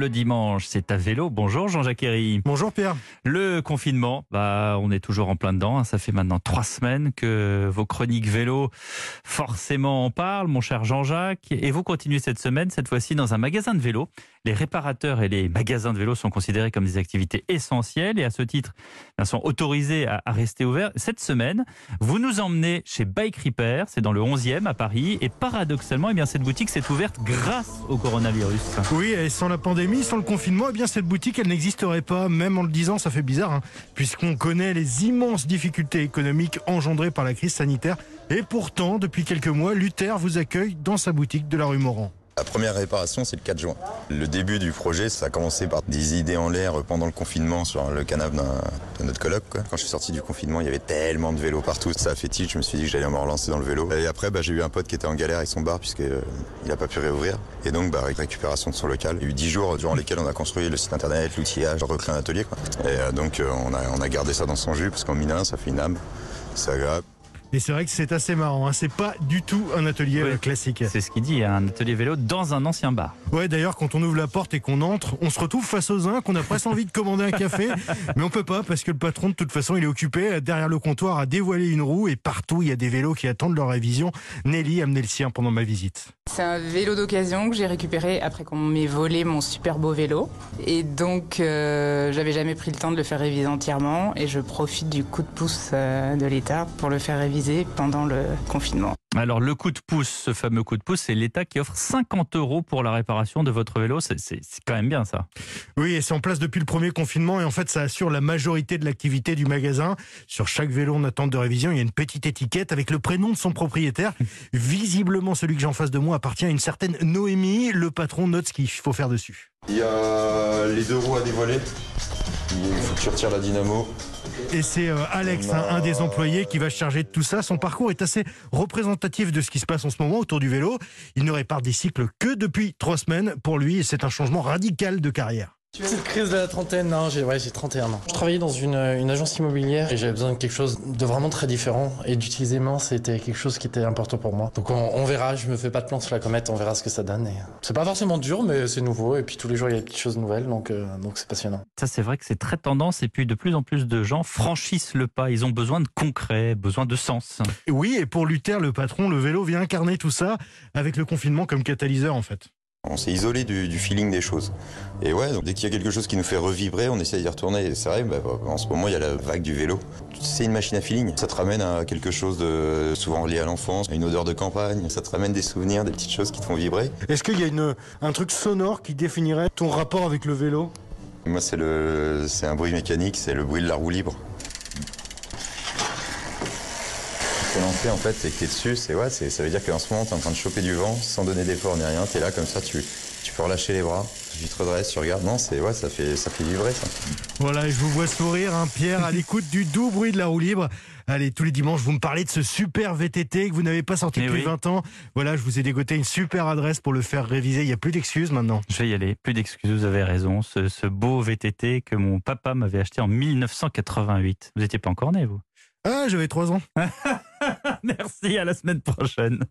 le dimanche, c'est à vélo. Bonjour Jean-Jacques Herry. Bonjour Pierre. Le confinement, bah, on est toujours en plein dedans. hein. Ça fait maintenant trois semaines que vos chroniques vélo forcément en parlent, mon cher Jean-Jacques. Et vous continuez cette semaine, cette fois-ci dans un magasin de vélo. Les réparateurs et les magasins de vélo sont considérés comme des activités essentielles et à ce titre, ils sont autorisés à, à rester ouverts. Cette semaine, vous nous emmenez chez Bike Repair, c'est dans le 11e à Paris. Et paradoxalement, eh bien, cette boutique s'est ouverte grâce au coronavirus. Oui, et sans la pandémie, sans le confinement, eh bien cette boutique, elle n'existerait pas. Même en le disant, ça fait bizarre, hein, puisqu'on connaît les immenses difficultés économiques engendrées par la crise sanitaire. Et pourtant, depuis quelques mois, Luther vous accueille dans sa boutique de la rue Morand. La première réparation, c'est le 4 juin. Le début du projet, ça a commencé par des idées en l'air pendant le confinement sur le canapé de notre coloc. quoi. Quand je suis sorti du confinement, il y avait tellement de vélos partout. Ça a fait tilt, je me suis dit que j'allais me relancer dans le vélo. Et après, bah, j'ai eu un pote qui était en galère avec son bar puisqu'il n'a pas pu réouvrir. Et donc, bah, récupération de son local. Il y a eu 10 jours durant lesquels on a construit le site internet, l'outillage, recréé un atelier. Et euh, donc, euh, on, a, gardé ça dans son jus parce qu'en mine un, ça fait une âme. C'est agréable. Et c'est vrai que c'est assez marrant, hein. c'est pas du tout un atelier Oui. classique. C'est ce qu'il dit, un atelier vélo dans un ancien bar. Ouais, d'ailleurs, quand on ouvre la porte et qu'on entre, on se retrouve face aux uns, qu'on a presque envie de commander un café, mais on peut pas parce que le patron, de toute façon, il est occupé euh, derrière le comptoir à dévoiler une roue et partout, il y a des vélos qui attendent leur révision. Nelly a amené le sien pendant ma visite. C'est un vélo d'occasion que j'ai récupéré après qu'on m'ait volé mon super beau vélo. Et donc, euh, j'avais jamais pris le temps de le faire réviser entièrement. Et je profite du coup de pouce euh, de l'État pour le faire réviser pendant le confinement. Alors le coup de pouce, ce fameux coup de pouce, c'est l'État qui offre 50 euros pour la réparation de votre vélo. C'est quand même bien ça. Oui, et c'est en place depuis le premier confinement et en fait, ça assure la majorité de l'activité du magasin. Sur chaque vélo en attente de révision, il y a une petite étiquette avec le prénom de son propriétaire. Visiblement, celui que j'ai en face de moi appartient à une certaine Noémie. Le patron note ce qu'il faut faire dessus. Il y a les deux roues à dévoiler. Il faut que tu retires la dynamo. Et c'est euh, Alex, hein, un des employés, qui va se charger de tout ça. Son parcours est assez représentatif de ce qui se passe en ce moment autour du vélo. Il ne répare des cycles que depuis trois semaines. Pour lui, c'est un changement radical de carrière. Petite crise de la trentaine, non, j'ai ouais, j'ai 31 ans. Je travaillais dans une, une agence immobilière et j'avais besoin de quelque chose de vraiment très différent. Et d'utiliser main, c'était quelque chose qui était important pour moi. Donc on, on verra, je me fais pas de plan sur la comète, on verra ce que ça donne. Et C'est pas forcément dur, mais c'est nouveau. Et puis tous les jours, il y a des petites choses nouvelles, donc euh, donc c'est passionnant. Ça, c'est vrai que c'est très tendance. Et puis, de plus en plus de gens franchissent le pas. Ils ont besoin de concret, besoin de sens. Oui, et pour Luther, le patron, le vélo vient incarner tout ça avec le confinement comme catalyseur en fait. On s'est isolé du, du feeling des choses. Et ouais, donc dès qu'il y a quelque chose qui nous fait revibrer, on essaie d'y retourner. Et c'est vrai, bah, en ce moment, il y a la vague du vélo. C'est une machine à feeling. Ça te ramène à quelque chose de souvent lié à l'enfance, à une odeur de campagne. Ça te ramène des souvenirs, des petites choses qui te font vibrer. Est-ce qu'il y a une, un truc sonore qui définirait ton rapport avec le vélo? Moi, c'est le, c'est un bruit mécanique, c'est le bruit de la roue libre. Lancé en fait, c'est que t'es dessus, c'est ouais, c'est, ça veut dire qu'en ce moment t'es en train de choper du vent sans donner d'effort ni rien. T'es là comme ça, tu, tu peux relâcher les bras, tu te redresses, tu regardes. Non, c'est ouais, ça fait, ça fait vibrer ça. Voilà, et je vous vois sourire, hein, Pierre, à l'écoute du doux bruit de la roue libre. Allez, tous les dimanches, vous me parlez de ce super VTT que vous n'avez pas sorti Eh depuis oui. 20 ans. Voilà, je vous ai dégoté une super adresse pour le faire réviser. Il n'y a plus d'excuses maintenant. Je vais y aller. Plus d'excuses, vous avez raison. Ce, ce beau VTT que mon papa m'avait acheté en 1988. Vous n'étiez pas encore né, vous? Ah, j'avais 3 ans. Merci, à la semaine prochaine.